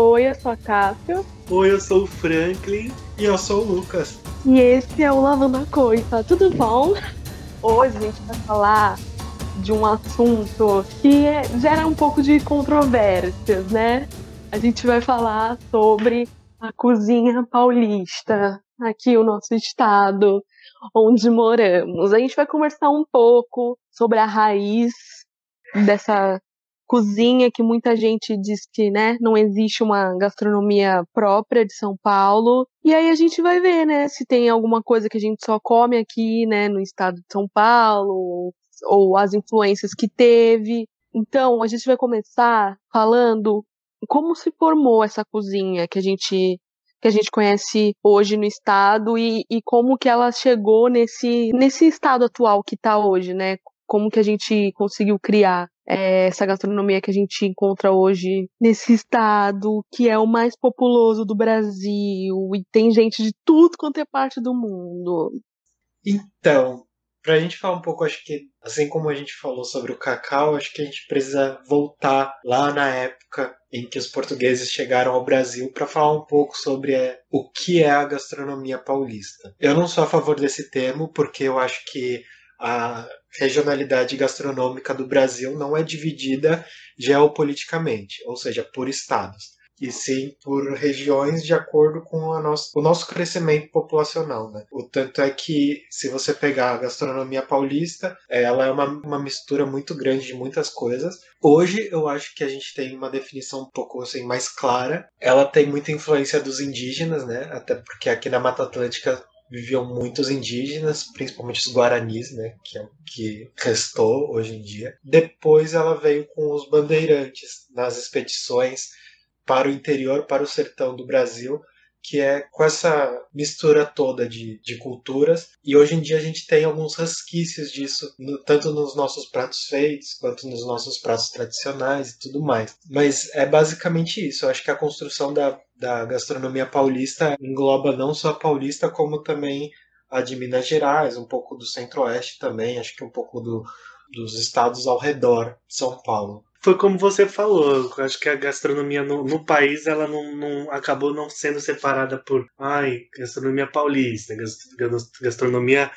Oi, eu sou a Cássio. Oi, eu sou o Franklin. E eu sou o Lucas. E esse é o Lavando a Coisa, tudo bom? Hoje a gente vai falar de um assunto que é, gera um pouco de controvérsias, né? A gente vai falar sobre a cozinha paulista, aqui o nosso estado, onde moramos. A gente vai conversar um pouco sobre a raiz dessa cozinha que muita gente diz que, né, não existe uma gastronomia própria de São Paulo. E aí a gente vai ver, né, se tem alguma coisa que a gente só come aqui, né, no estado de São Paulo, ou as influências que teve. Então, a gente vai começar falando como se formou essa cozinha que a gente que a gente conhece hoje no estado e, e como que ela chegou nesse, nesse estado atual que está hoje, né? Como que a gente conseguiu criar é, essa gastronomia que a gente encontra hoje nesse estado, que é o mais populoso do Brasil, e tem gente de tudo quanto é parte do mundo. Então, para a gente falar um pouco, acho que assim como a gente falou sobre o cacau, acho que a gente precisa voltar lá na época em que os portugueses chegaram ao Brasil para falar um pouco sobre é, o que é a gastronomia paulista. Eu não sou a favor desse termo porque eu acho que a regionalidade gastronômica do Brasil não é dividida geopoliticamente, ou seja, por estados, e sim por regiões de acordo com o nosso crescimento populacional. Né? O tanto é que, se você pegar a gastronomia paulista, ela é uma, uma mistura muito grande de muitas coisas. Hoje, eu acho que a gente tem uma definição um pouco assim, mais clara. Ela tem muita influência dos indígenas, né? até porque aqui na Mata Atlântica viviam muitos indígenas, principalmente os guaranis, né, que é o que restou hoje em dia. Depois ela veio com os bandeirantes nas expedições para o interior, para o sertão do Brasil, que é com essa mistura toda de, de culturas. E hoje em dia a gente tem alguns resquícios disso, no, tanto nos nossos pratos feitos, quanto nos nossos pratos tradicionais e tudo mais. Mas é basicamente isso. Eu acho que a construção da, da gastronomia paulista engloba não só a paulista, como também a de Minas Gerais, um pouco do centro-oeste também, acho que um pouco do, dos estados ao redor de São Paulo. Foi como você falou, acho que a gastronomia no, no país ela não, não, acabou não sendo separada por ai, gastronomia paulista, gastronomia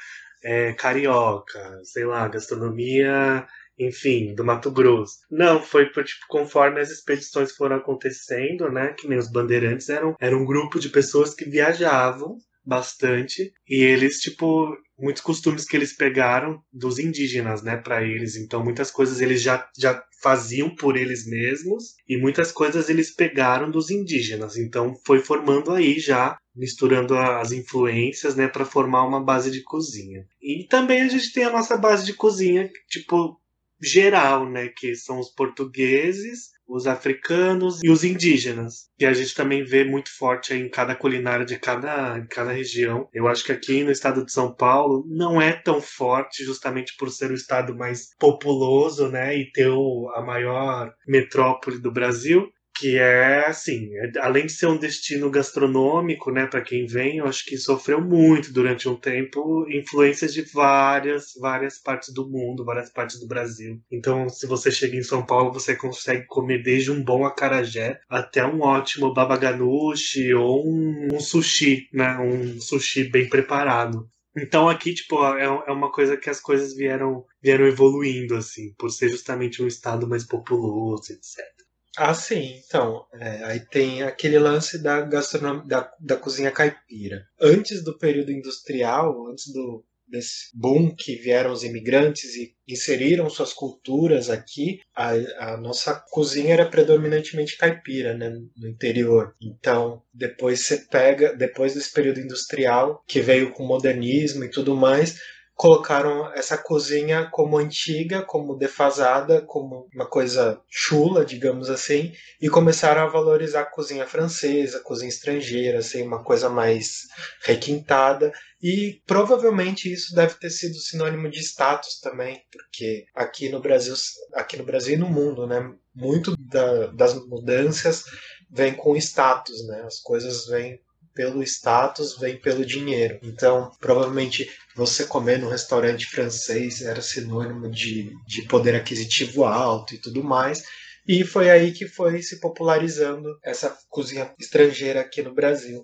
é, carioca, sei lá, gastronomia, enfim, do Mato Grosso. Não, foi por, tipo, conforme as expedições foram acontecendo, né? Que nem os bandeirantes eram, era um grupo de pessoas que viajavam bastante e eles tipo muitos costumes que eles pegaram dos indígenas, né, para eles. Então muitas coisas eles já já faziam por eles mesmos e muitas coisas eles pegaram dos indígenas. Então foi formando aí já misturando as influências, né, para formar uma base de cozinha. E também a gente tem a nossa base de cozinha, tipo geral, né, que são os portugueses, os africanos e os indígenas, que a gente também vê muito forte em cada culinária de cada, em cada região. Eu acho que aqui no estado de São Paulo não é tão forte, justamente por ser o estado mais populoso, né, e ter o, a maior metrópole do Brasil que é assim, além de ser um destino gastronômico, né, para quem vem, eu acho que sofreu muito durante um tempo influências de várias, várias partes do mundo, várias partes do Brasil. Então, se você chega em São Paulo, você consegue comer desde um bom acarajé até um ótimo babaganushi ou um, um sushi, né, um sushi bem preparado. Então aqui, tipo, é, é uma coisa que as coisas vieram, vieram evoluindo, assim, por ser justamente um estado mais populoso, etc. Ah, sim. Então, é, aí tem aquele lance da gastronomia, da, da cozinha caipira. Antes do período industrial, antes do desse boom que vieram os imigrantes e inseriram suas culturas aqui, a, a, nossa cozinha era predominantemente caipira, né, no interior. Então, depois você pega, depois desse período industrial, que veio com modernismo e tudo mais, colocaram essa cozinha como antiga, como defasada, como uma coisa chula, digamos assim, e começaram a valorizar a cozinha francesa, a cozinha estrangeira, assim, uma coisa mais requintada. E provavelmente isso deve ter sido sinônimo de status também, porque aqui no Brasil, aqui no Brasil e no mundo, né, muito da, das mudanças vem com status, né? As coisas vêm pelo status, vem pelo dinheiro. Então, provavelmente você comer num restaurante francês era sinônimo de, de poder aquisitivo alto e tudo mais. E foi aí que foi se popularizando essa cozinha estrangeira aqui no Brasil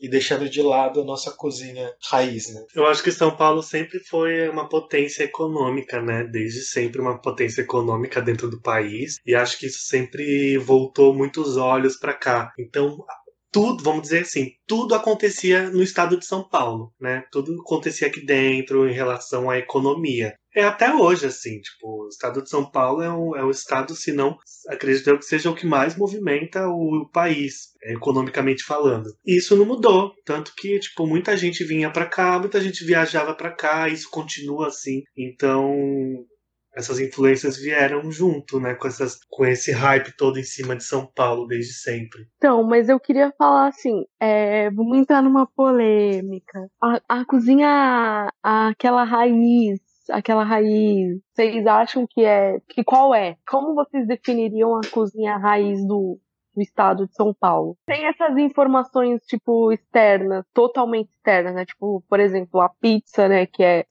e deixando de lado a nossa cozinha raiz, né? Eu acho que São Paulo sempre foi uma potência econômica, né? Desde sempre uma potência econômica dentro do país e acho que isso sempre voltou muitos olhos para cá. Então, tudo, vamos dizer assim, tudo acontecia no estado de São Paulo, né? Tudo acontecia aqui dentro em relação à economia. É até hoje, assim, tipo, o estado de São Paulo é o, é o estado, se não, acredito eu que seja o que mais movimenta o, país, economicamente falando. E isso não mudou, tanto que, tipo, muita gente vinha para cá, muita gente viajava para cá, isso continua assim. Então, essas influências vieram junto, né, com, essas, com esse hype todo em cima de São Paulo desde sempre. Então, mas eu queria falar assim, é, vamos entrar numa polêmica. A, a cozinha, aquela raiz, aquela raiz, vocês acham que é, que qual é? Como vocês definiriam a cozinha raiz do, do estado de São Paulo. Tem essas informações, tipo, externas, totalmente externas, né? Tipo, por exemplo, a pizza, né? Que é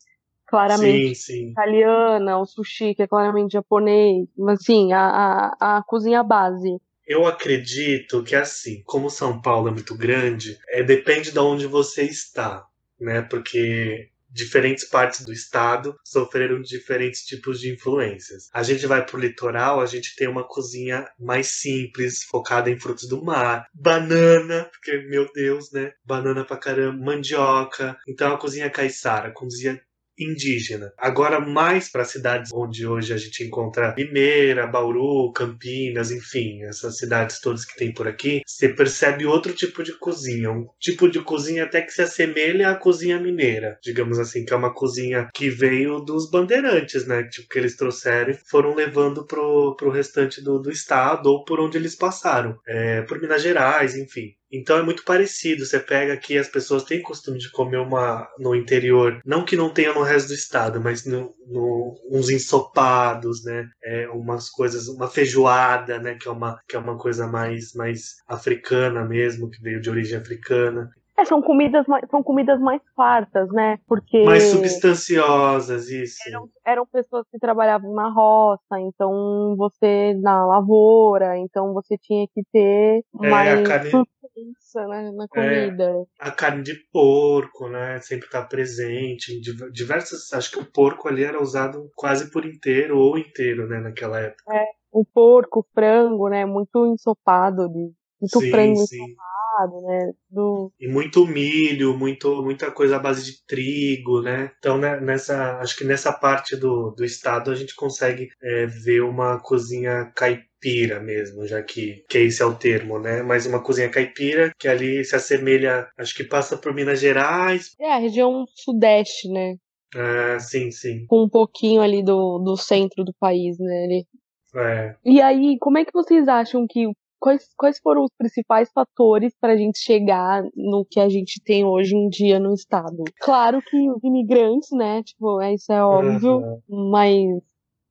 claramente sim, sim. italiana, o sushi, que é claramente japonês, mas assim, a, a, a cozinha base. Eu acredito que assim, como São Paulo é muito grande, é, depende de onde você está, né? Porque diferentes partes do estado sofreram diferentes tipos de influências. A gente vai pro litoral, a gente tem uma cozinha mais simples, focada em frutos do mar, banana, porque meu Deus, né? Banana pra caramba, mandioca. Então a cozinha caiçara, cozinha indígena. Agora, mais para cidades onde hoje a gente encontra Limeira, Bauru, Campinas, enfim, essas cidades todas que tem por aqui, você percebe outro tipo de cozinha. Um tipo de cozinha até que se assemelha à cozinha mineira, digamos assim, que é uma cozinha que veio dos bandeirantes, né? Tipo, que eles trouxeram e foram levando pro, pro restante do, do estado ou por onde eles passaram. É, por Minas Gerais, enfim. Então é muito parecido. Você pega aqui, as pessoas têm costume de comer uma no interior, não que não tenha no resto do estado, mas no, no, uns ensopados, né? É, umas coisas, uma feijoada, né? Que é uma, que é uma coisa mais, mais africana mesmo, que veio de origem africana. É, são comidas mais, são comidas mais fartas, né? Porque mais substanciosas, isso. Eram, eram pessoas que trabalhavam na roça, então você na lavoura, então você tinha que ter é, mais a carne, substância né, na comida. É, a carne de porco, né? Sempre está presente em diversas. Acho que o porco ali era usado quase por inteiro ou inteiro, né? Naquela época. É, o porco, o frango, né? Muito ensopado, muito sim, frango sim. ensopado né? Do... E muito milho, muito, muita coisa à base de trigo, né? Então, né, nessa, acho que nessa parte do, do estado a gente consegue é, ver uma cozinha caipira mesmo, já que, que esse é o termo, né? Mas uma cozinha caipira que ali se assemelha, acho que passa por Minas Gerais. É, a região sudeste, né? Ah, sim, sim. Com um pouquinho ali do, do centro do país, né? Ali. É. E aí, como é que vocês acham que quais, quais foram os principais fatores para a gente chegar no que a gente tem hoje em dia no estado? Claro que os imigrantes, né? Tipo, é, isso é óbvio, Uhum. mas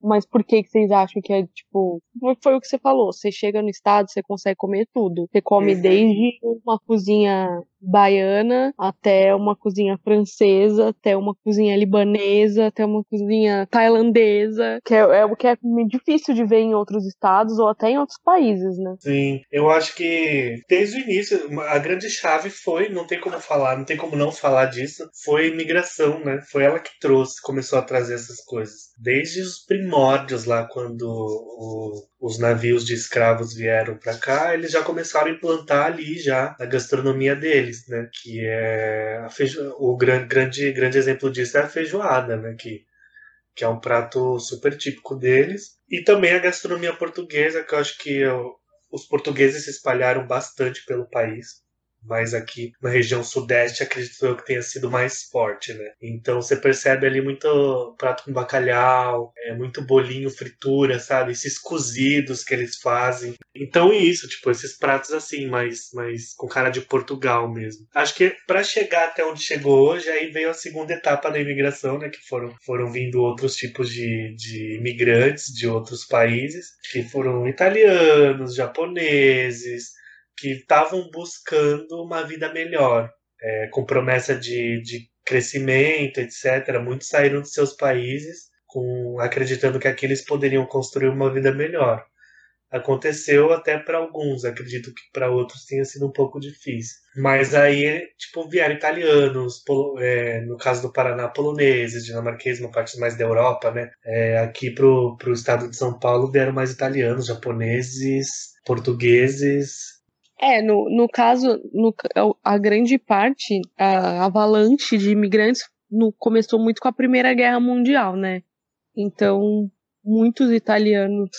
mas por que que vocês acham que é tipo foi o que você falou? Você chega no estado, você consegue comer tudo. Você come Uhum. desde uma cozinha baiana até uma cozinha francesa, até uma cozinha libanesa, até uma cozinha tailandesa, que é, é o que é difícil de ver em outros estados ou até em outros países, né? Sim, eu acho que desde o início a grande chave foi, não tem como falar, não tem como não falar disso, foi imigração, né? Foi ela que trouxe, começou a trazer essas coisas. Desde os primórdios lá, quando o- os navios de escravos vieram para cá, eles já começaram a implantar ali já a gastronomia deles, né? Que é feijo... o grande, grande, grande exemplo disso é a feijoada, né? Que que é um prato super típico deles. E também a gastronomia portuguesa, que eu acho que eu- os portugueses se espalharam bastante pelo país. Mas aqui na região sudeste, acredito eu que tenha sido mais forte, né? Então você percebe ali muito prato com bacalhau, é, muito bolinho, fritura, sabe? Esses cozidos que eles fazem. Então é isso, tipo, esses pratos assim, mais, mais com cara de Portugal mesmo. Acho que para chegar até onde chegou hoje, aí veio a segunda etapa da imigração, né? Que foram, foram vindo outros tipos de, de imigrantes de outros países, que foram italianos, japoneses, que estavam buscando uma vida melhor, é, com promessa de, de crescimento, etc. Muitos saíram de seus países com acreditando que aqui eles poderiam construir uma vida melhor. aconteceu até para alguns, acredito que para outros tenha sido um pouco difícil. Mas aí, tipo, vieram italianos, polo, é, no caso do Paraná, poloneses, dinamarqueses, uma parte mais da Europa, né? É, aqui pro, pro estado de São Paulo vieram mais italianos, japoneses, portugueses. É, no, no caso, no, a grande parte, a avalanche de imigrantes no, começou muito com a Primeira Guerra Mundial, né? Então, muitos italianos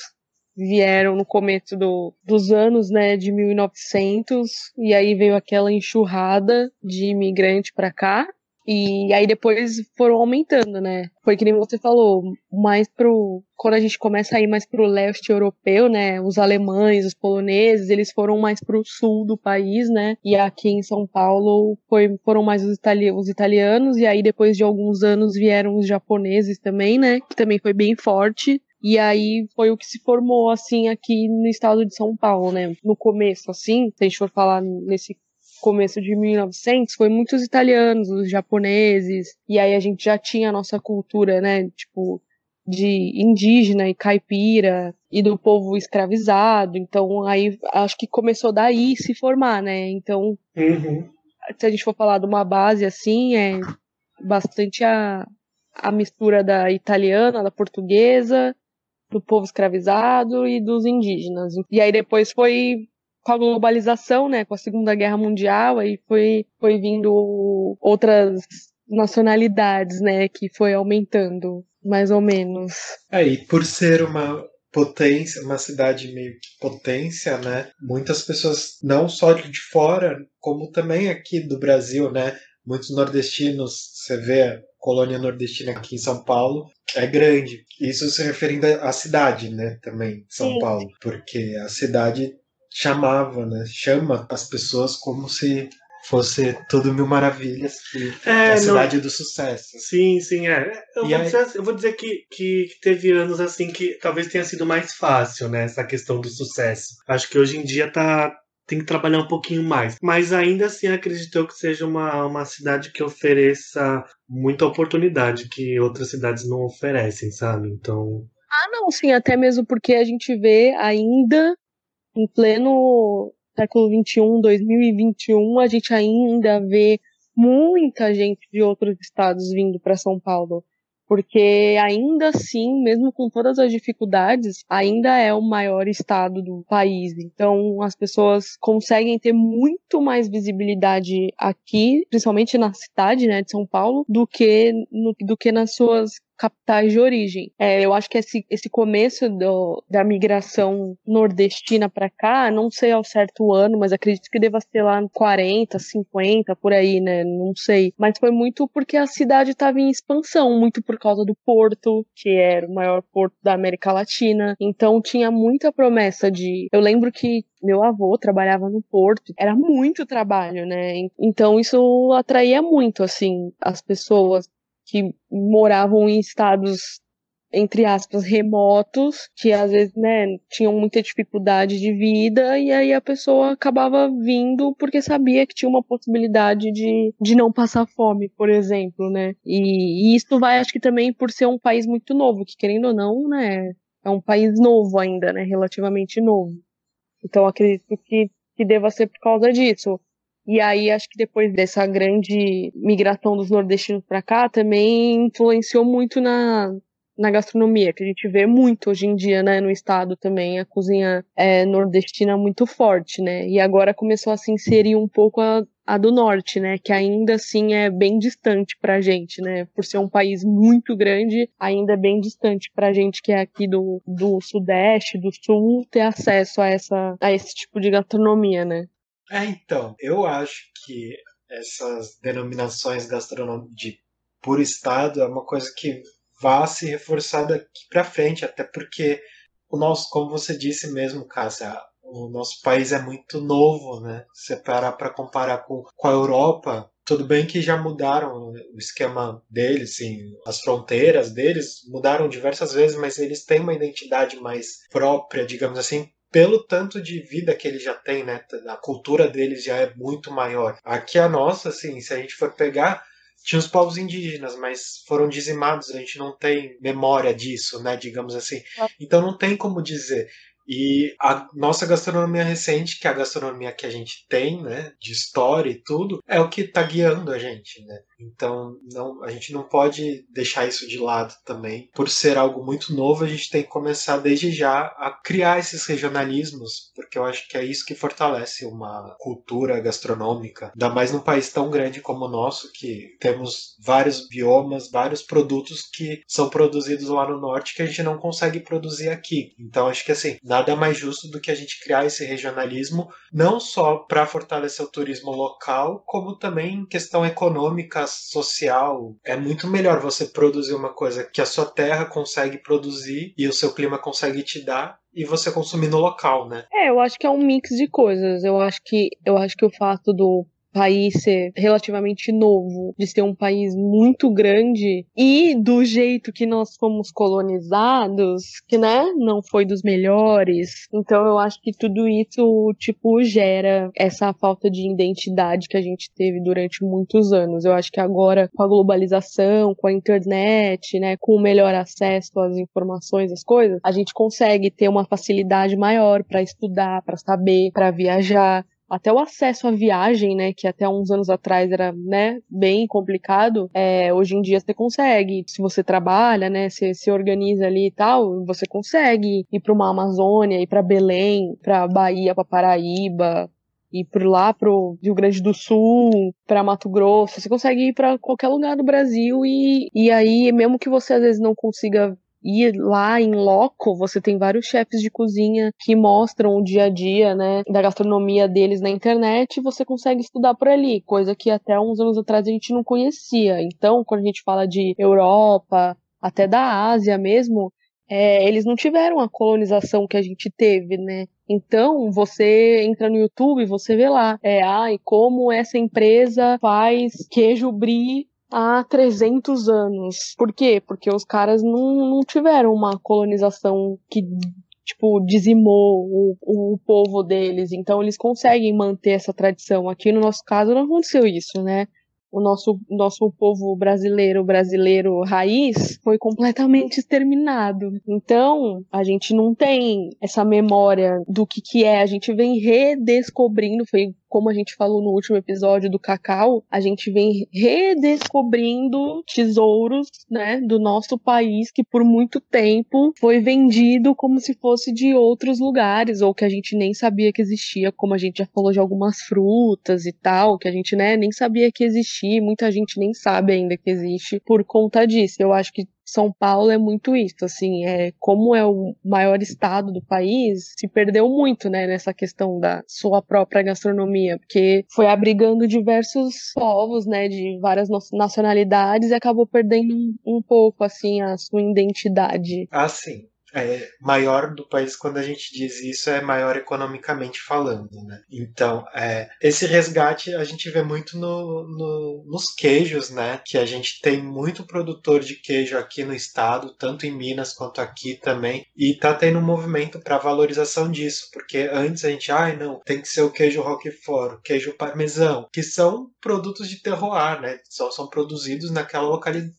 vieram no começo do, dos anos, né, de 1900, e aí veio aquela enxurrada de imigrante para cá, e aí depois foram aumentando, né? Foi que nem você falou, mais pro. Quando a gente começa a ir mais pro leste europeu, né? Os alemães, os poloneses, eles foram mais pro sul do país, né? E aqui em São Paulo foi, foram mais os, itali os italianos, e aí depois de alguns anos vieram os japoneses também, né? Que também foi bem forte. E aí foi o que se formou, assim, aqui no estado de São Paulo, né? No começo, assim, se a gente for falar nesse começo de 1900, foi muitos italianos, os japoneses, e aí a gente já tinha a nossa cultura, né? Tipo, de indígena e caipira e do povo escravizado. Então aí acho que começou daí se formar, né? Então, uhum. se a gente for falar de uma base assim, é bastante a, a mistura da italiana, da portuguesa, do povo escravizado e dos indígenas. E aí depois foi com a globalização, né, com a Segunda Guerra Mundial, aí foi, foi vindo outras nacionalidades, né, que foi aumentando, mais ou menos. Aí, é, por ser uma potência, uma cidade meio que potência, né, muitas pessoas, não só de fora, como também aqui do Brasil, né, muitos nordestinos, você vê a colônia nordestina aqui em São Paulo, é grande. Isso se referindo à cidade, né, também, São Sim. Paulo, porque a cidade chamava, né, chama as pessoas como se fosse tudo mil maravilhas, que é, a cidade não... do sucesso. Sim, sim, é. Eu, vou, aí... dizer, eu vou dizer que, que teve anos assim que talvez tenha sido mais fácil, né, essa questão do sucesso. Acho que hoje em dia tá tem que trabalhar um pouquinho mais. Mas ainda assim acredito que seja uma, uma cidade que ofereça muita oportunidade que outras cidades não oferecem, sabe? Então. Ah, não, sim, até mesmo porque a gente vê ainda em pleno século XXI, 2021, a gente ainda vê muita gente de outros estados vindo para São Paulo porque ainda assim, mesmo com todas as dificuldades, ainda é o maior estado do país. Então, as pessoas conseguem ter muito mais visibilidade aqui, principalmente na cidade, né, de São Paulo, do que no, do que nas suas capitais de origem. É, eu acho que esse, esse começo do, da migração nordestina para cá, não sei ao certo o ano, mas acredito que deva ser lá 40, 50, por aí, né? Não sei. Mas foi muito porque a cidade estava em expansão, muito por causa do porto, que era o maior porto da América Latina. Então tinha muita promessa de. Eu lembro que meu avô trabalhava no porto, era muito trabalho, né? Então isso atraía muito, assim, as pessoas que moravam em estados entre aspas, remotos, que às vezes, né, tinham muita dificuldade de vida, e aí a pessoa acabava vindo porque sabia que tinha uma possibilidade de, de não passar fome, por exemplo, né. E, e isso vai, acho que também por ser um país muito novo, que querendo ou não, né, é um país novo ainda, né, relativamente novo. Então acredito que, que deva ser por causa disso. E aí acho que depois dessa grande migração dos nordestinos para cá também influenciou muito na, na gastronomia, que a gente vê muito hoje em dia, né, no estado também, a cozinha é, nordestina muito forte, né, e agora começou a se inserir um pouco a, a do norte, né, que ainda assim é bem distante pra gente, né, por ser um país muito grande, ainda é bem distante pra gente que é aqui do, do sudeste, do sul, ter acesso a essa, a esse tipo de gastronomia, né. É, então, eu acho que essas denominações gastronômicas de por estado é uma coisa que vai se reforçar daqui para frente, até porque o nosso, como você disse mesmo, Cássia, o nosso país é muito novo, né? Se parar para comparar com, com a Europa, tudo bem que já mudaram o esquema deles, sim, as fronteiras deles mudaram diversas vezes, mas eles têm uma identidade mais própria, digamos assim, pelo tanto de vida que eles já têm, né? A cultura deles já é muito maior. Aqui a nossa, assim, se a gente for pegar, tinha os povos indígenas, mas foram dizimados, a gente não tem memória disso, né? Digamos assim. Então não tem como dizer. E a nossa gastronomia recente, que é a gastronomia que a gente tem, né, de história e tudo, é o que está guiando a gente, né? Então, não, a gente não pode deixar isso de lado também. Por ser algo muito novo, a gente tem que começar desde já a criar esses regionalismos, porque eu acho que é isso que fortalece uma cultura gastronômica, ainda mais num país tão grande como o nosso, que temos vários biomas, vários produtos que são produzidos lá no norte que a gente não consegue produzir aqui. Então, acho que assim, nada mais justo do que a gente criar esse regionalismo, não só para fortalecer o turismo local, como também em questão econômica, social. É muito melhor você produzir uma coisa que a sua terra consegue produzir e o seu clima consegue te dar e você consumir no local, né? É, eu acho que é um mix de coisas. Eu acho que eu acho que o fato do país ser relativamente novo, de ser um país muito grande e do jeito que nós fomos colonizados, que né, não foi dos melhores. Então eu acho que tudo isso tipo gera essa falta de identidade que a gente teve durante muitos anos. Eu acho que agora com a globalização, com a internet, né, com o melhor acesso às informações, às coisas, a gente consegue ter uma facilidade maior para estudar, para saber, para viajar até o acesso à viagem, né, que até uns anos atrás era, né, bem complicado, é, hoje em dia você consegue, se você trabalha, né, se, se organiza ali e tal, você consegue ir para uma Amazônia, ir para Belém, para Bahia, para Paraíba, ir por lá pro Rio Grande do Sul, para Mato Grosso, você consegue ir para qualquer lugar do Brasil e, e aí, mesmo que você às vezes não consiga e lá em loco você tem vários chefes de cozinha que mostram o dia a dia, né, da gastronomia deles na internet e você consegue estudar por ali, coisa que até uns anos atrás a gente não conhecia. Então, quando a gente fala de Europa, até da Ásia mesmo, é, eles não tiveram a colonização que a gente teve, né? Então, você entra no YouTube você vê lá, é, ai, como essa empresa faz queijo brie há 300 anos. Por quê? Porque os caras não, não tiveram uma colonização que tipo, dizimou o, o povo deles. Então eles conseguem manter essa tradição. Aqui no nosso caso não aconteceu isso, né? o nosso, nosso povo brasileiro, brasileiro raiz, foi completamente exterminado. Então, a gente não tem essa memória do que que é, a gente vem redescobrindo, foi como a gente falou no último episódio do cacau, a gente vem redescobrindo tesouros, né, do nosso país que por muito tempo foi vendido como se fosse de outros lugares ou que a gente nem sabia que existia, como a gente já falou de algumas frutas e tal, que a gente, né, nem sabia que existia, muita gente nem sabe ainda que existe por conta disso. Eu acho que são Paulo é muito isso, assim, é como é o maior estado do país, se perdeu muito, né, nessa questão da sua própria gastronomia, porque foi abrigando diversos povos, né, de várias nacionalidades e acabou perdendo um, um pouco, assim, a sua identidade. Ah, sim é, maior do país, quando a gente diz isso, é maior economicamente falando. Né? Então, é, esse resgate a gente vê muito no, no, nos queijos, né? que a gente tem muito produtor de queijo aqui no estado, tanto em Minas quanto aqui também, e tá tendo um movimento para valorização disso, porque antes a gente, ai ah, não, tem que ser o queijo roquefort, o queijo parmesão, que são produtos de terroir, né? Só são produzidos naquela localidade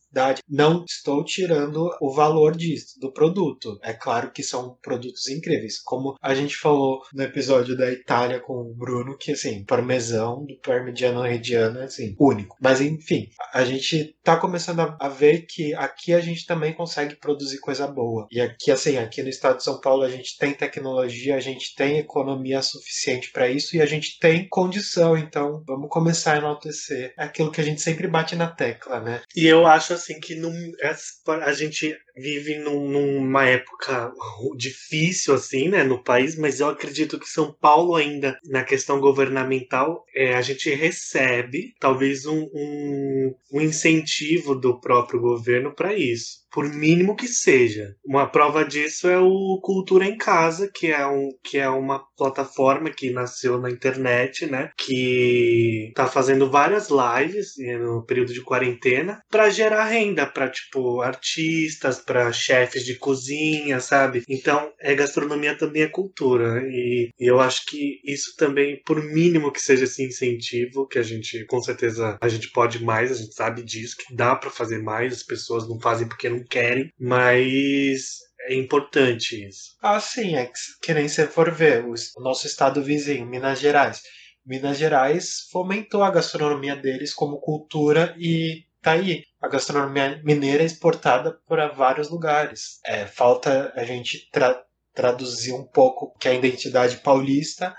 não estou tirando o valor disso, do produto. É claro que são produtos incríveis. Como a gente falou no episódio da Itália com o Bruno, que assim, parmesão do parmigiano reggiano é assim, único. Mas enfim, a gente tá começando a, ver que aqui a gente também consegue produzir coisa boa. E aqui, assim, aqui no estado de São Paulo a gente tem tecnologia, a gente tem economia suficiente para isso e a gente tem condição. Então, vamos começar a enaltecer aquilo que a gente sempre bate na tecla, né? E eu acho assim que é, a gente vive num, numa época difícil assim, né, no país, mas eu acredito que São Paulo ainda na questão governamental é, a gente recebe talvez um, um, um incentivo do próprio governo para isso por mínimo que seja. Uma prova disso é o Cultura em Casa, que é, um, que é uma plataforma que nasceu na internet, né? Que tá fazendo várias lives eh, no período de quarentena para gerar renda para tipo artistas, para chefes de cozinha, sabe? Então, é gastronomia também é cultura e, e eu acho que isso também, por mínimo que seja esse incentivo, que a gente com certeza a gente pode mais, a gente sabe disso que dá para fazer mais, as pessoas não fazem porque não querem, mas é importante isso. Ah, sim, é que, que nem se for ver o nosso estado vizinho, Minas Gerais. Minas Gerais fomentou a gastronomia deles como cultura e tá aí. A gastronomia mineira é exportada para vários lugares. É, falta a gente tra traduzir um pouco que é a identidade paulista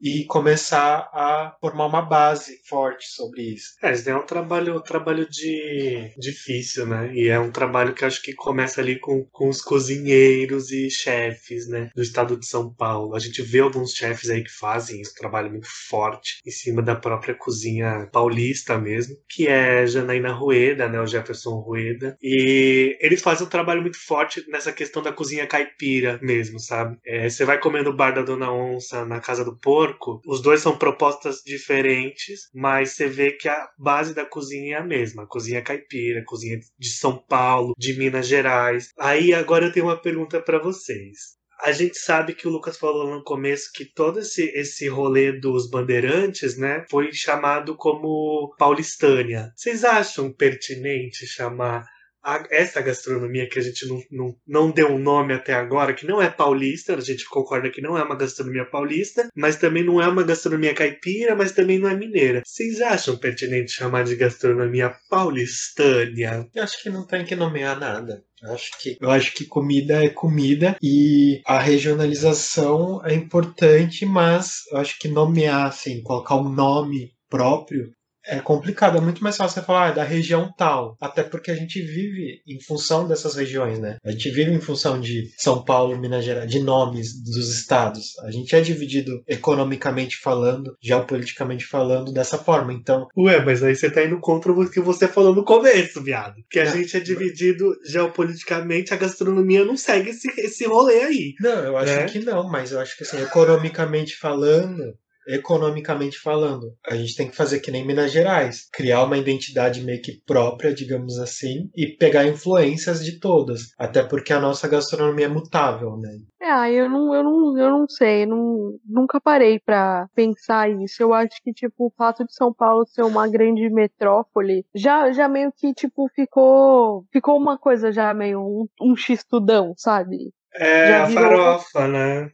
e começar a formar uma base forte sobre isso. É, isso é um trabalho, um trabalho de difícil, né? E é um trabalho que acho que começa ali com, com os cozinheiros e chefes, né? Do estado de São Paulo. A gente vê alguns chefes aí que fazem esse trabalho muito forte em cima da própria cozinha paulista mesmo, que é Janaína Rueda, né? O Jefferson Rueda. E eles fazem um trabalho muito forte nessa questão da cozinha caipira mesmo, sabe? É, você vai comendo o bar da Dona Onça na Casa do Porco, porco, os dois são propostas diferentes, mas você vê que a base da cozinha é a mesma. A cozinha caipira, a cozinha de São Paulo, de Minas Gerais. Aí agora eu tenho uma pergunta para vocês. A gente sabe que o Lucas falou no começo que todo esse, esse rolê dos bandeirantes, né, foi chamado como paulistânia. Vocês acham pertinente chamar a, essa gastronomia que a gente não, não, não deu um nome até agora, que não é paulista, a gente concorda que não é uma gastronomia paulista, mas também não é uma gastronomia caipira, mas também não é mineira. Vocês acham pertinente chamar de gastronomia paulistânia? Eu acho que não tem que nomear nada. Eu acho que, eu acho que comida é comida e a regionalização é importante, mas eu acho que nomear, assim, colocar um nome próprio é complicado, é muito mais fácil você falar ah, da região tal, até porque a gente vive em função dessas regiões, né? A gente vive em função de São Paulo, Minas Gerais, de nomes dos estados. A gente é dividido economicamente falando, geopoliticamente falando dessa forma, então... Ué, mas aí você tá indo contra o que você falou no começo, viado. Que a não, gente é dividido geopoliticamente, a gastronomia não segue esse, esse rolê aí. Não, eu acho né? que não, mas eu acho que assim, economicamente falando, economicamente falando. A gente tem que fazer que nem Minas Gerais, criar uma identidade meio que própria, digamos assim, e pegar influências de todas, até porque a nossa gastronomia é mutável, né? É, eu não, eu não, eu não sei, não, nunca parei para pensar isso. Eu acho que tipo o fato de São Paulo ser uma grande metrópole já, já meio que tipo ficou, ficou uma coisa já meio um, um xistudão, sabe? É, já a farofa, né?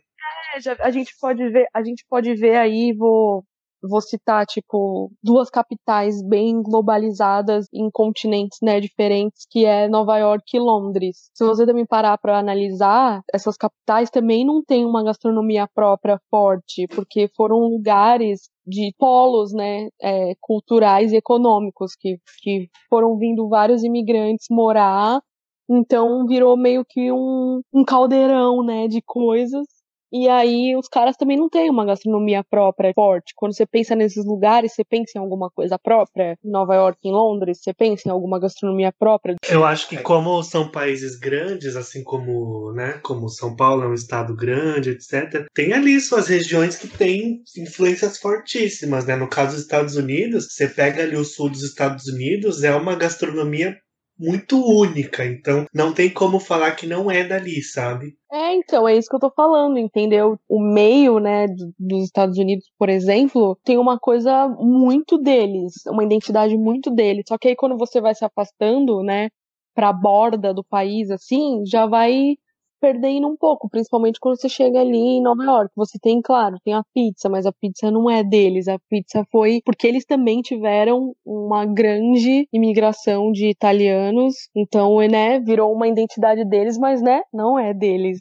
Já, a gente pode ver, a gente pode ver aí, vou vou citar, tipo, duas capitais bem globalizadas em continentes, né, diferentes, que é Nova York e Londres. Se você também parar para analisar, essas capitais também não têm uma gastronomia própria forte, porque foram lugares de polos, né, é, culturais e econômicos, que, que foram vindo vários imigrantes morar, então virou meio que um, um caldeirão, né, de coisas e aí os caras também não têm uma gastronomia própria forte. Quando você pensa nesses lugares, você pensa em alguma coisa própria? Em Nova York, em Londres, você pensa em alguma gastronomia própria? Eu acho que como são países grandes, assim como, né, como São Paulo é um estado grande, etc, tem ali suas regiões que têm influências fortíssimas, né? No caso dos Estados Unidos, você pega ali o sul dos Estados Unidos, é uma gastronomia muito única, então não tem como falar que não é dali, sabe? É, então, é isso que eu tô falando, entendeu? O meio, né, dos Estados Unidos, por exemplo, tem uma coisa muito deles, uma identidade muito deles. Só que aí quando você vai se afastando, né, pra borda do país, assim, já vai perdendo um pouco, principalmente quando você chega ali em Nova York. Você tem, claro, tem a pizza, mas a pizza não é deles. A pizza foi porque eles também tiveram uma grande imigração de italianos, então, né, virou uma identidade deles, mas, né, não é deles.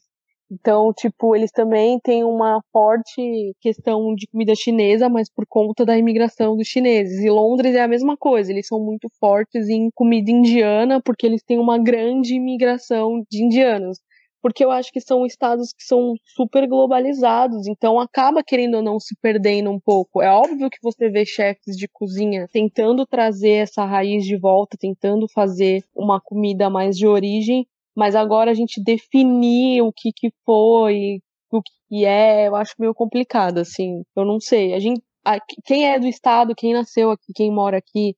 Então, tipo, eles também têm uma forte questão de comida chinesa, mas por conta da imigração dos chineses. E Londres é a mesma coisa, eles são muito fortes em comida indiana, porque eles têm uma grande imigração de indianos porque eu acho que são estados que são super globalizados, então acaba querendo ou não se perdendo um pouco. É óbvio que você vê chefes de cozinha tentando trazer essa raiz de volta, tentando fazer uma comida mais de origem, mas agora a gente definir o que que foi, o que é, eu acho meio complicado, assim. Eu não sei. A gente, quem é do estado, quem nasceu aqui, quem mora aqui,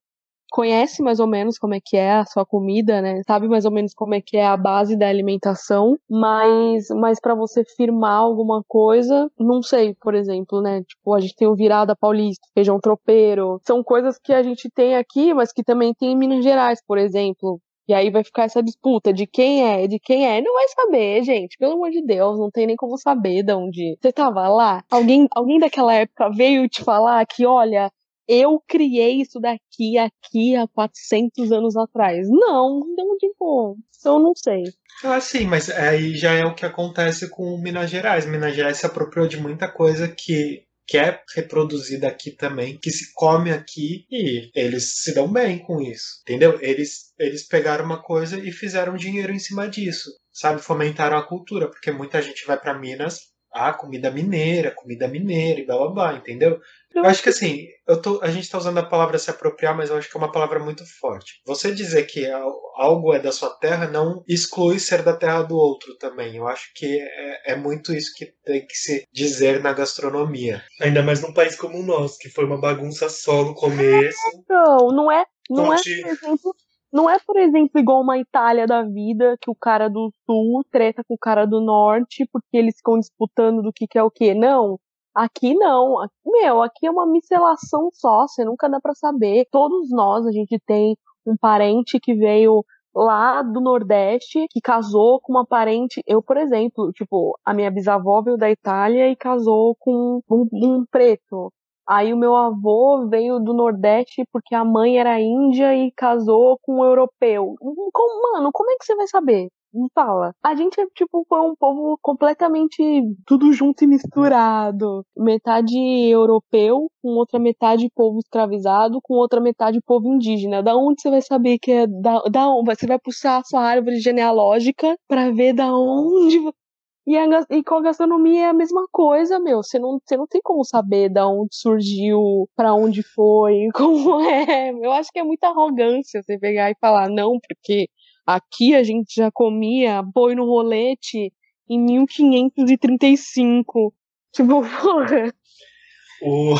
conhece mais ou menos como é que é a sua comida, né? Sabe mais ou menos como é que é a base da alimentação, mas mas para você firmar alguma coisa, não sei, por exemplo, né? Tipo, a gente tem o virada paulista, feijão tropeiro, são coisas que a gente tem aqui, mas que também tem em Minas Gerais, por exemplo. E aí vai ficar essa disputa de quem é, de quem é. Não vai saber, gente. Pelo amor de Deus, não tem nem como saber de onde. Você tava lá? Alguém, alguém daquela época veio te falar que, olha, eu criei isso daqui aqui há 400 anos atrás. Não, não tipo, eu não sei. Ah, sim, mas aí já é o que acontece com Minas Gerais. Minas Gerais se apropriou de muita coisa que que é reproduzida aqui também, que se come aqui e eles se dão bem com isso, entendeu? Eles, eles pegaram uma coisa e fizeram dinheiro em cima disso, sabe? Fomentaram a cultura, porque muita gente vai para Minas ah, comida mineira, comida mineira e blá blá blá, entendeu? Eu acho que assim, eu tô, a gente está usando a palavra se apropriar, mas eu acho que é uma palavra muito forte. Você dizer que algo é da sua terra não exclui ser da terra do outro também. Eu acho que é, é muito isso que tem que se dizer na gastronomia. Ainda mais num país como o nosso, que foi uma bagunça só no começo. Não, não é, não é, por exemplo, não é, por exemplo, igual uma Itália da vida, que o cara do sul treta com o cara do norte, porque eles ficam disputando do que, que é o que. Não. Aqui não. Meu, aqui é uma micelação só, você nunca dá para saber. Todos nós, a gente tem um parente que veio lá do Nordeste, que casou com uma parente. Eu, por exemplo, tipo, a minha bisavó veio da Itália e casou com um, um preto. Aí o meu avô veio do Nordeste porque a mãe era índia e casou com um europeu. Como, mano, como é que você vai saber? Me fala. A gente é tipo um povo completamente tudo junto e misturado. Metade europeu, com outra metade povo escravizado, com outra metade povo indígena. Da onde você vai saber que é da, da onde? Você vai puxar a sua árvore genealógica para ver da onde e, a, e com a gastronomia é a mesma coisa, meu. Você não, você não tem como saber da onde surgiu, para onde foi, como é. Eu acho que é muita arrogância você pegar e falar, não, porque aqui a gente já comia boi no rolete em 1535. Tipo, porra. O...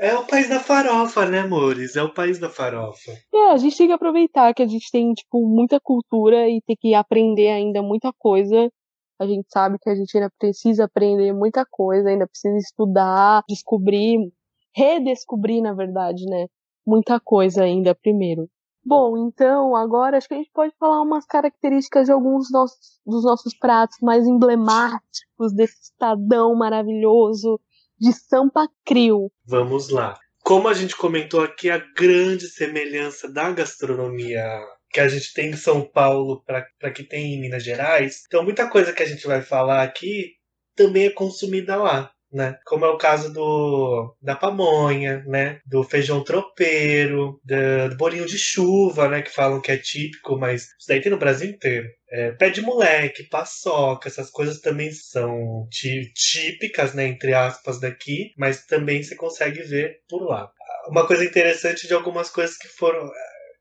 É o país da farofa, né, amores? É o país da farofa. É, a gente tem que aproveitar que a gente tem, tipo, muita cultura e tem que aprender ainda muita coisa a gente sabe que a gente ainda precisa aprender muita coisa, ainda precisa estudar, descobrir, redescobrir, na verdade, né? Muita coisa ainda primeiro. Bom, então agora acho que a gente pode falar umas características de alguns dos nossos, dos nossos pratos mais emblemáticos desse estadão maravilhoso de Sampa Crio. Vamos lá. Como a gente comentou aqui, a grande semelhança da gastronomia que a gente tem em São Paulo para que tem em Minas Gerais. Então, muita coisa que a gente vai falar aqui também é consumida lá. Né? Como é o caso do da pamonha, né? Do feijão tropeiro, do, do bolinho de chuva, né? Que falam que é típico, mas isso daí tem no Brasil inteiro. É, pé de moleque, paçoca, essas coisas também são típicas, né? Entre aspas, daqui, mas também você consegue ver por lá. Uma coisa interessante de algumas coisas que foram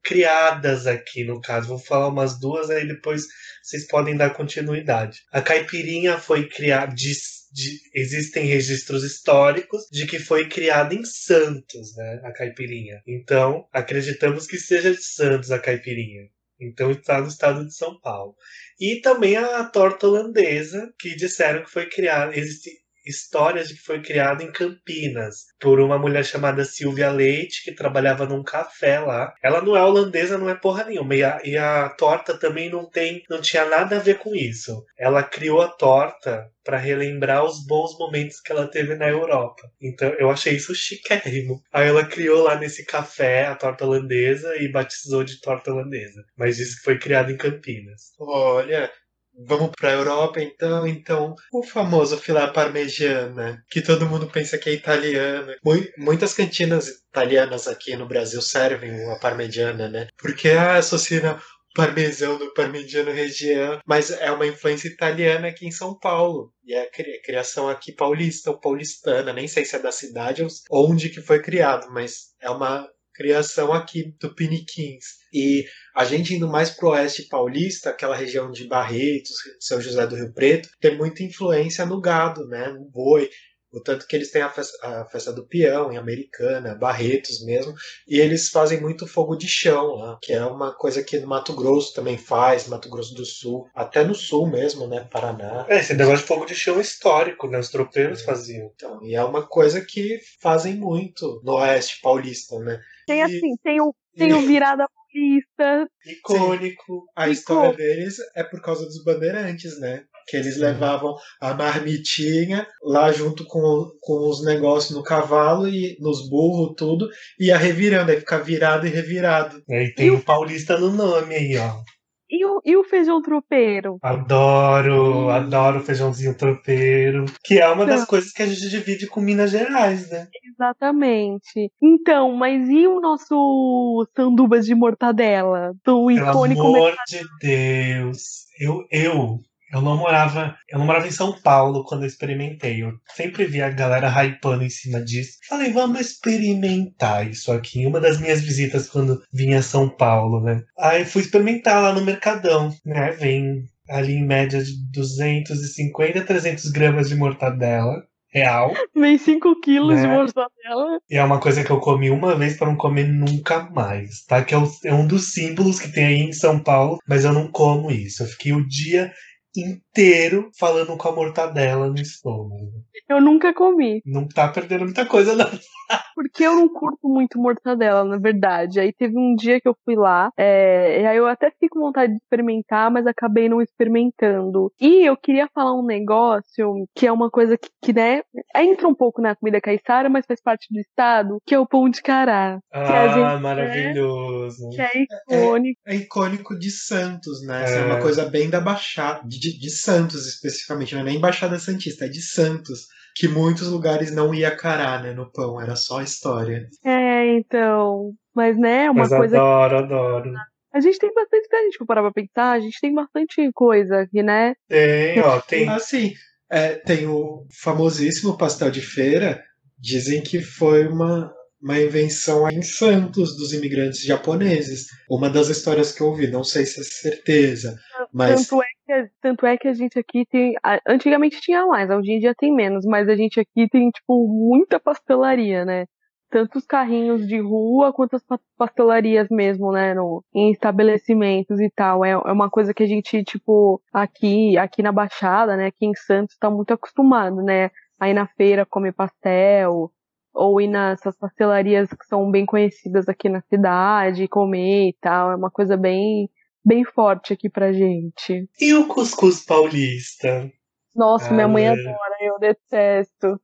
criadas aqui, no caso. Vou falar umas duas, aí depois vocês podem dar continuidade. A caipirinha foi criada. De, existem registros históricos de que foi criada em Santos, né? A caipirinha. Então, acreditamos que seja de Santos a caipirinha. Então está no estado de São Paulo. E também a torta holandesa, que disseram que foi criada. Existe, histórias de que foi criado em Campinas por uma mulher chamada Silvia Leite, que trabalhava num café lá. Ela não é holandesa, não é porra nenhuma. E a, e a torta também não tem, não tinha nada a ver com isso. Ela criou a torta para relembrar os bons momentos que ela teve na Europa. Então eu achei isso chiquérrimo. Aí ela criou lá nesse café a torta holandesa e batizou de torta holandesa. Mas disse que foi criado em Campinas. Olha, Vamos para a Europa então, então o famoso filé parmegiana, que todo mundo pensa que é italiano. Muitas cantinas italianas aqui no Brasil servem a parmegiana, né? Porque ah, associa parmesão do parmegiano região, mas é uma influência italiana aqui em São Paulo. E é a criação aqui paulista ou paulistana, nem sei se é da cidade ou onde que foi criado, mas é uma criação aqui do Piniquins. E a gente indo mais pro oeste paulista, aquela região de Barretos, São José do Rio Preto, tem muita influência no gado, né? No boi. O tanto que eles têm a festa, a festa, do peão em Americana, Barretos mesmo, e eles fazem muito fogo de chão lá, que é uma coisa que no Mato Grosso também faz, Mato Grosso do Sul, até no sul mesmo, né, Paraná. É, esse negócio de fogo de chão histórico, né, os tropeiros é. faziam. Então, e é uma coisa que fazem muito no oeste paulista, né? Tem assim, tem o, tem o virada paulista. Icônico. A história deles é por causa dos bandeirantes, né? Que eles levavam a marmitinha lá junto com, com os negócios no cavalo e nos burros, tudo, e ia revirando, aí fica virado e revirado. É, e tem o paulista no nome aí, ó. E o, e o feijão tropeiro? Adoro, adoro feijãozinho tropeiro. Que é uma das Não. coisas que a gente divide com Minas Gerais, né? Exatamente. Então, mas e o nosso sandubas de mortadela? Do Pelo icônico amor de Deus. Eu, eu, eu não morava. Eu não morava em São Paulo quando eu experimentei. Eu sempre vi a galera hypando em cima disso. Falei, vamos experimentar isso aqui. Uma das minhas visitas quando vinha a São Paulo, né? Aí fui experimentar lá no Mercadão, né? Vem ali em média de 250 a 300 gramas de mortadela. Real. Vem 5 quilos de Né? mortadela. E é uma coisa que eu comi uma vez para não comer nunca mais, tá? Que é, o- é um dos símbolos que tem aí em São Paulo, mas eu não como isso. Eu fiquei o dia inteiro falando com a mortadela no estômago. Eu nunca comi. Não tá perdendo muita coisa, não. Porque eu não curto muito mortadela, na verdade. Aí teve um dia que eu fui lá, é, e aí eu até fiquei com vontade de experimentar, mas acabei não experimentando. E eu queria falar um negócio que é uma coisa que, que né, entra um pouco na comida caiçara, mas faz parte do estado, que é o pão de cará. Ah, gente- maravilhoso. Que é icônico. É icônico de Santos, né? É, É. uma coisa bem da Baixada, de, de- de Santos especificamente, não é nem Baixada Santista, é de Santos. Que muitos lugares não ia cará, né, no pão, era só história. É, então. Mas, né, é uma Mas coisa adoro, adoro. A gente tem bastante, se a gente for parar pra pensar, a gente tem bastante coisa aqui, né? Tem, ó, tem. Assim, é, tem o famosíssimo pastel de feira, dizem que foi uma, uma invenção em Santos dos imigrantes japoneses. Uma das histórias que eu ouvi, não sei se é certeza, mas Tanto é, que, tanto é que a gente aqui tem. Antigamente tinha mais, hoje em dia tem menos, mas a gente aqui tem, tipo, muita pastelaria, né? Tanto os carrinhos de rua quanto as pa- pastelarias mesmo, né? No, em estabelecimentos e tal. É, é uma coisa que a gente, tipo, aqui, aqui na Baixada, né? Aqui em Santos, tá muito acostumado, né? Aí na feira comer pastel, ou ir nessas pastelarias que são bem conhecidas aqui na cidade, comer e tal. É uma coisa bem, bem forte aqui pra gente. E o cuscuz paulista? Nossa, Ah, minha mãe é. adora, eu detesto.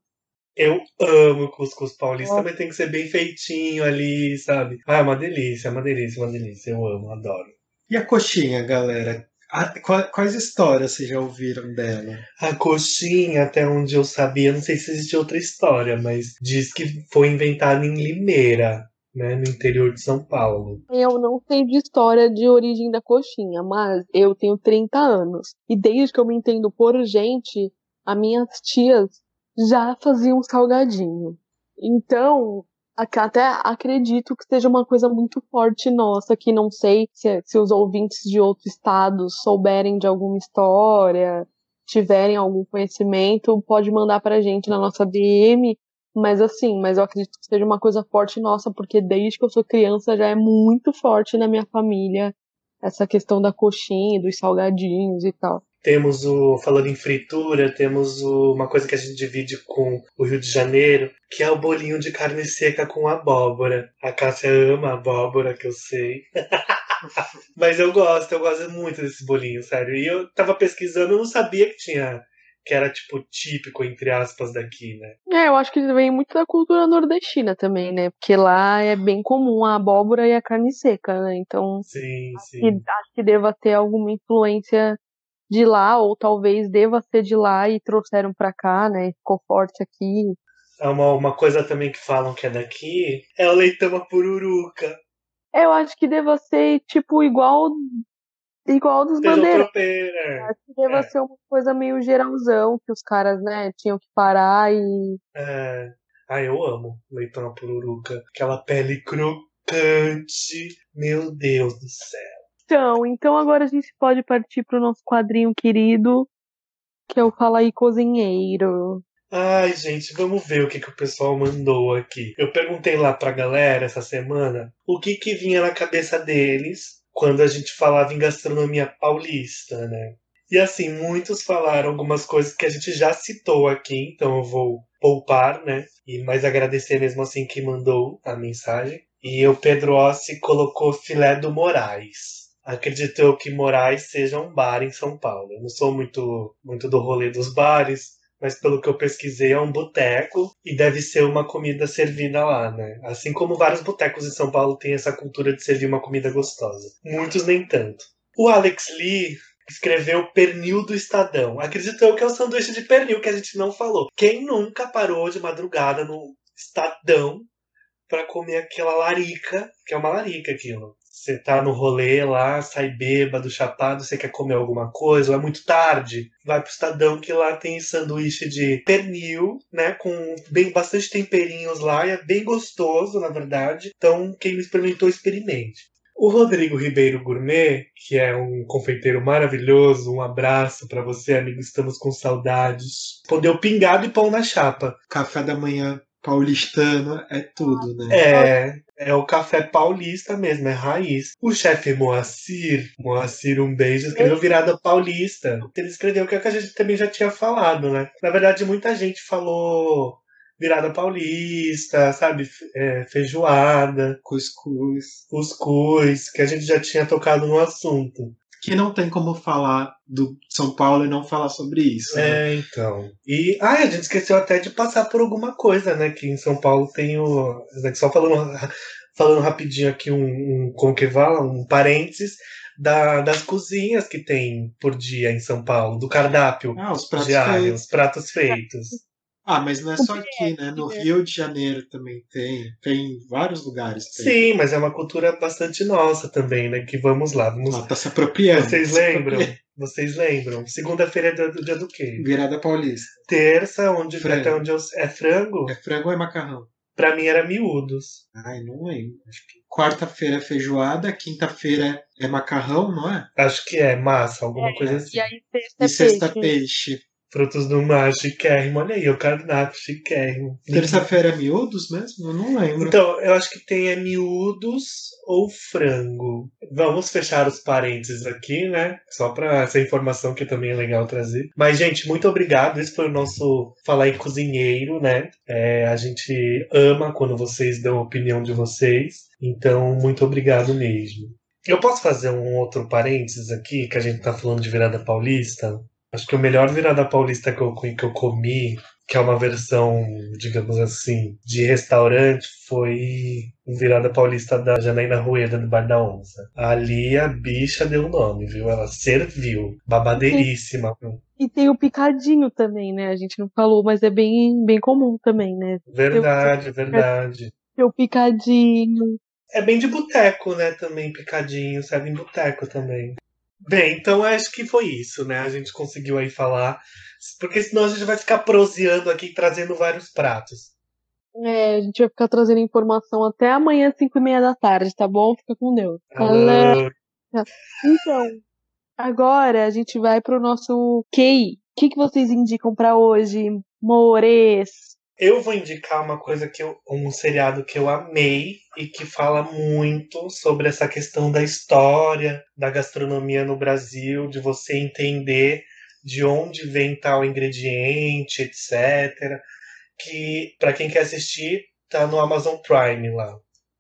Eu amo cuscuz paulista, Nossa. mas tem que ser bem feitinho ali, sabe? Ah, é uma delícia, é uma delícia, é uma delícia. Eu amo, adoro. e a coxinha, galera? Ah, qua- Quais histórias vocês já ouviram dela? A coxinha, até onde eu sabia, não sei se existe outra história, mas diz que foi inventada em Limeira, né, no interior de São Paulo. Eu não sei de história de origem da coxinha, mas eu tenho 30 anos. E desde que eu me entendo por gente, as minhas tias já faziam salgadinho. Então, até acredito que seja uma coisa muito forte nossa, que não sei se, se os ouvintes de outros estados souberem de alguma história, tiverem algum conhecimento, pode mandar pra gente na nossa DM. Mas assim, mas eu acredito que seja uma coisa forte nossa, porque desde que eu sou criança já é muito forte na minha família essa questão da coxinha, dos salgadinhos e tal. Temos o, falando em fritura, temos o- uma coisa que a gente divide com o Rio de Janeiro, que é o bolinho de carne seca com abóbora. A Cássia ama abóbora, que eu sei. Mas eu gosto, eu gosto muito desse bolinho, sério. E eu tava pesquisando, eu não sabia que tinha, que era tipo típico, entre aspas, daqui, né? É, eu acho que vem muito da cultura nordestina também, né? Porque lá é bem comum a abóbora e a carne seca, né? Então, Sim, que- sim. acho que deva ter alguma influência de lá, ou talvez deva ser de lá e trouxeram pra cá, né? E ficou forte aqui. É uma, uma coisa também que falam que é daqui, é o leitão à pururuca. Eu acho que deva ser, tipo, igual igual dos tropeiro, é. Acho que deva É. ser uma coisa meio geralzão, que os caras, né, tinham que parar e. É. Ah, eu amo leitão à pururuca. Aquela pele crocante. Meu Deus do céu. Então, então agora a gente pode partir pro nosso quadrinho querido, que é o Fala aí Cozinheiro. Ai, gente, vamos ver o que, que o pessoal mandou aqui. Eu perguntei lá pra galera essa semana o que que vinha na cabeça deles quando a gente falava em gastronomia paulista, né? E assim, muitos falaram algumas coisas que a gente já citou aqui, então eu vou poupar, né? E mais agradecer mesmo assim quem mandou a mensagem. E o Pedro Ossi colocou filé do Moraes. Acreditou que Moraes seja um bar em São Paulo. Eu não sou muito, muito do rolê dos bares, mas pelo que eu pesquisei é um boteco e deve ser uma comida servida lá, né? Assim como vários botecos em São Paulo têm essa cultura de servir uma comida gostosa. Muitos nem tanto. O Alex Lee escreveu pernil do Estadão. Acredito eu que é o sanduíche de pernil que a gente não falou. Quem nunca parou de madrugada no Estadão para comer aquela larica, que é uma larica aquilo. Você tá no rolê lá, sai bêbado, chapado, você quer comer alguma coisa, ou é muito tarde, vai pro Estadão que lá tem sanduíche de pernil, né, com bem bastante temperinhos lá, e é bem gostoso, na verdade. Então, quem experimentou, experimente. O Rodrigo Ribeiro Gourmet, que é um confeiteiro maravilhoso, um abraço para você, amigo, estamos com saudades. Pondeu pingado e pão na chapa. Café da manhã paulistano é tudo, né? É, é o café paulista mesmo, é raiz. O chefe Moacir, Moacir, um beijo, escreveu virada paulista. Ele escreveu que é o que a gente também já tinha falado, né? Na verdade, muita gente falou virada paulista, sabe? É, feijoada, cuscuz, cuscuz, que a gente já tinha tocado no assunto que não tem como falar do São Paulo e não falar sobre isso. Né? É, então. E ah, a gente esqueceu até de passar por alguma coisa, né? Que em São Paulo tem o. Só falando, falando rapidinho aqui um, um como que fala, um parênteses. Da, das cozinhas que tem por dia em São Paulo, do cardápio ah, os pratos diário, feitos. os pratos feitos. Ah, mas não é só aqui, né? No Rio de Janeiro também tem. Tem em vários lugares. Tem. Sim, mas é uma cultura bastante nossa também, né? Que vamos lá. Vamos... Ah, tá se apropriando. Vocês se lembram? Apropriando. Vocês lembram? Segunda-feira é do dia do quê? Virada Paulista. Terça, onde frango. até onde eu... é frango? É frango ou é macarrão? Pra mim era miúdos. Ai, não lembro. Acho que quarta-feira é feijoada, quinta-feira é macarrão, não é? Acho que é massa, alguma é, coisa assim. E aí sexta, e sexta peixe. peixe. Frutos do mar, chiquérrimo. Olha aí, o cardápio chiquérrimo. Terça-feira é miúdos mesmo? Eu não lembro. Então, eu acho que tem é miúdos ou frango. Vamos fechar os parênteses aqui, né? Só para essa informação que também é legal trazer. Mas, gente, muito obrigado. Esse foi o nosso Falar em Cozinheiro, né? É, a gente ama quando vocês dão a opinião de vocês. Então, muito obrigado mesmo. Eu posso fazer um outro parênteses aqui, que a gente tá falando de virada paulista? Acho que o melhor virada paulista que eu, que eu comi, que é uma versão, digamos assim, de restaurante, foi o virada paulista da Janaína Rueda do Bar da Onça. Ali a bicha deu o nome, viu? Ela serviu. Babadeiríssima. E tem o picadinho também, né? A gente não falou, mas é bem, bem comum também, né? Verdade, tem, verdade. Tem o picadinho. É bem de boteco, né? Também picadinho, serve em boteco também. Bem, então acho que foi isso, né? A gente conseguiu aí falar. Porque senão a gente vai ficar proseando aqui, trazendo vários pratos. É, a gente vai ficar trazendo informação até amanhã, 5 e meia da tarde, tá bom? Fica com Deus. Alô. Então, agora a gente vai pro nosso QI. O que, que vocês indicam para hoje, Mores? Eu vou indicar uma coisa que eu, um seriado que eu amei e que fala muito sobre essa questão da história da gastronomia no Brasil, de você entender de onde vem tal ingrediente, etc. Que para quem quer assistir tá no Amazon Prime lá,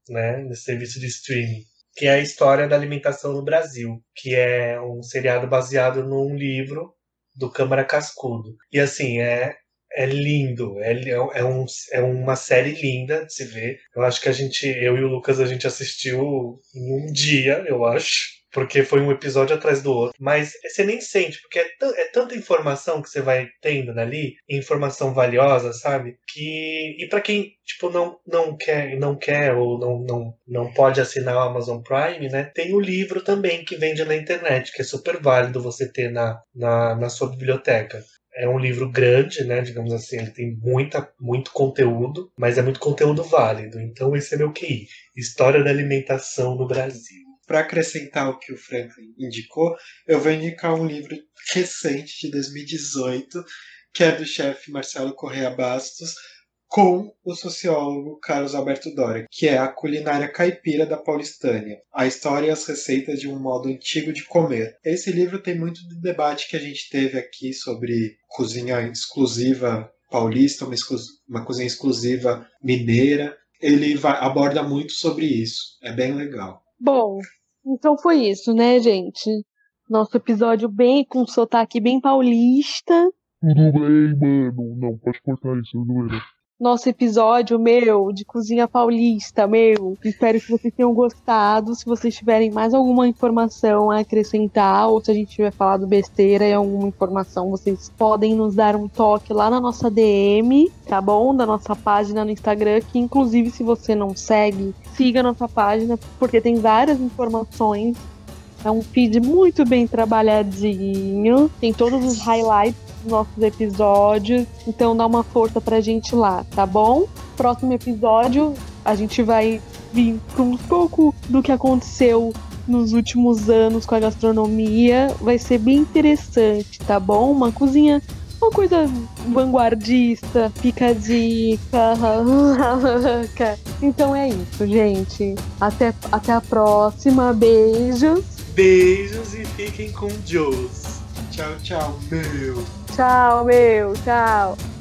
né, no serviço de streaming, que é a história da alimentação no Brasil, que é um seriado baseado num livro do Câmara Cascudo. E assim, é é lindo, é, é, um, é uma série linda de se ver. Eu acho que a gente, eu e o Lucas, a gente assistiu em um dia, eu acho. Porque foi um episódio atrás do outro. Mas você nem sente, porque é, é tanta informação que você vai tendo ali, informação valiosa, sabe? Que. E para quem, tipo, não, não quer, não quer ou não, não, não pode assinar o Amazon Prime, né? Tem o livro também que vende na internet, que é super válido você ter na, na, na sua biblioteca é um livro grande, né? Digamos assim, ele tem muita, muito conteúdo, mas é muito conteúdo válido. Então esse é meu QI. História da alimentação no Brasil. Para acrescentar o que o Franklin indicou, eu vou indicar um livro recente de 2018, que é do chefe Marcelo Correa Bastos, com o sociólogo Carlos Alberto Doria, que é a culinária caipira da Paulistânia, a história e as receitas de um modo antigo de comer. Esse livro tem muito do debate que a gente teve aqui sobre cozinha exclusiva paulista, uma, uma cozinha exclusiva mineira. ele vai, aborda muito sobre isso. É bem legal. Bom, então foi isso, né, gente? Nosso episódio bem com sotaque bem paulista. Tudo bem, mano. Não, pode cortar isso, zoeira nosso episódio, meu, de cozinha paulista, meu. Espero que vocês tenham gostado. Se vocês tiverem mais alguma informação a acrescentar, ou se a gente tiver falado besteira e alguma informação, vocês podem nos dar um toque lá na nossa DM, tá bom? Da nossa página no Instagram, que inclusive se você não segue, siga a nossa página, porque tem várias informações. É um feed muito bem trabalhadinho, tem todos os highlights nossos episódios. Então dá uma força pra gente lá, tá bom? Próximo episódio a gente vai vir com um pouco do que aconteceu nos últimos anos com a gastronomia. Vai ser bem interessante, tá bom? Uma cozinha, uma coisa vanguardista, fica dica. então é isso, gente. Até, até a próxima. Beijos. Beijos e fiquem com Deus. Tchau, tchau, meu. Tchau, meu. Tchau.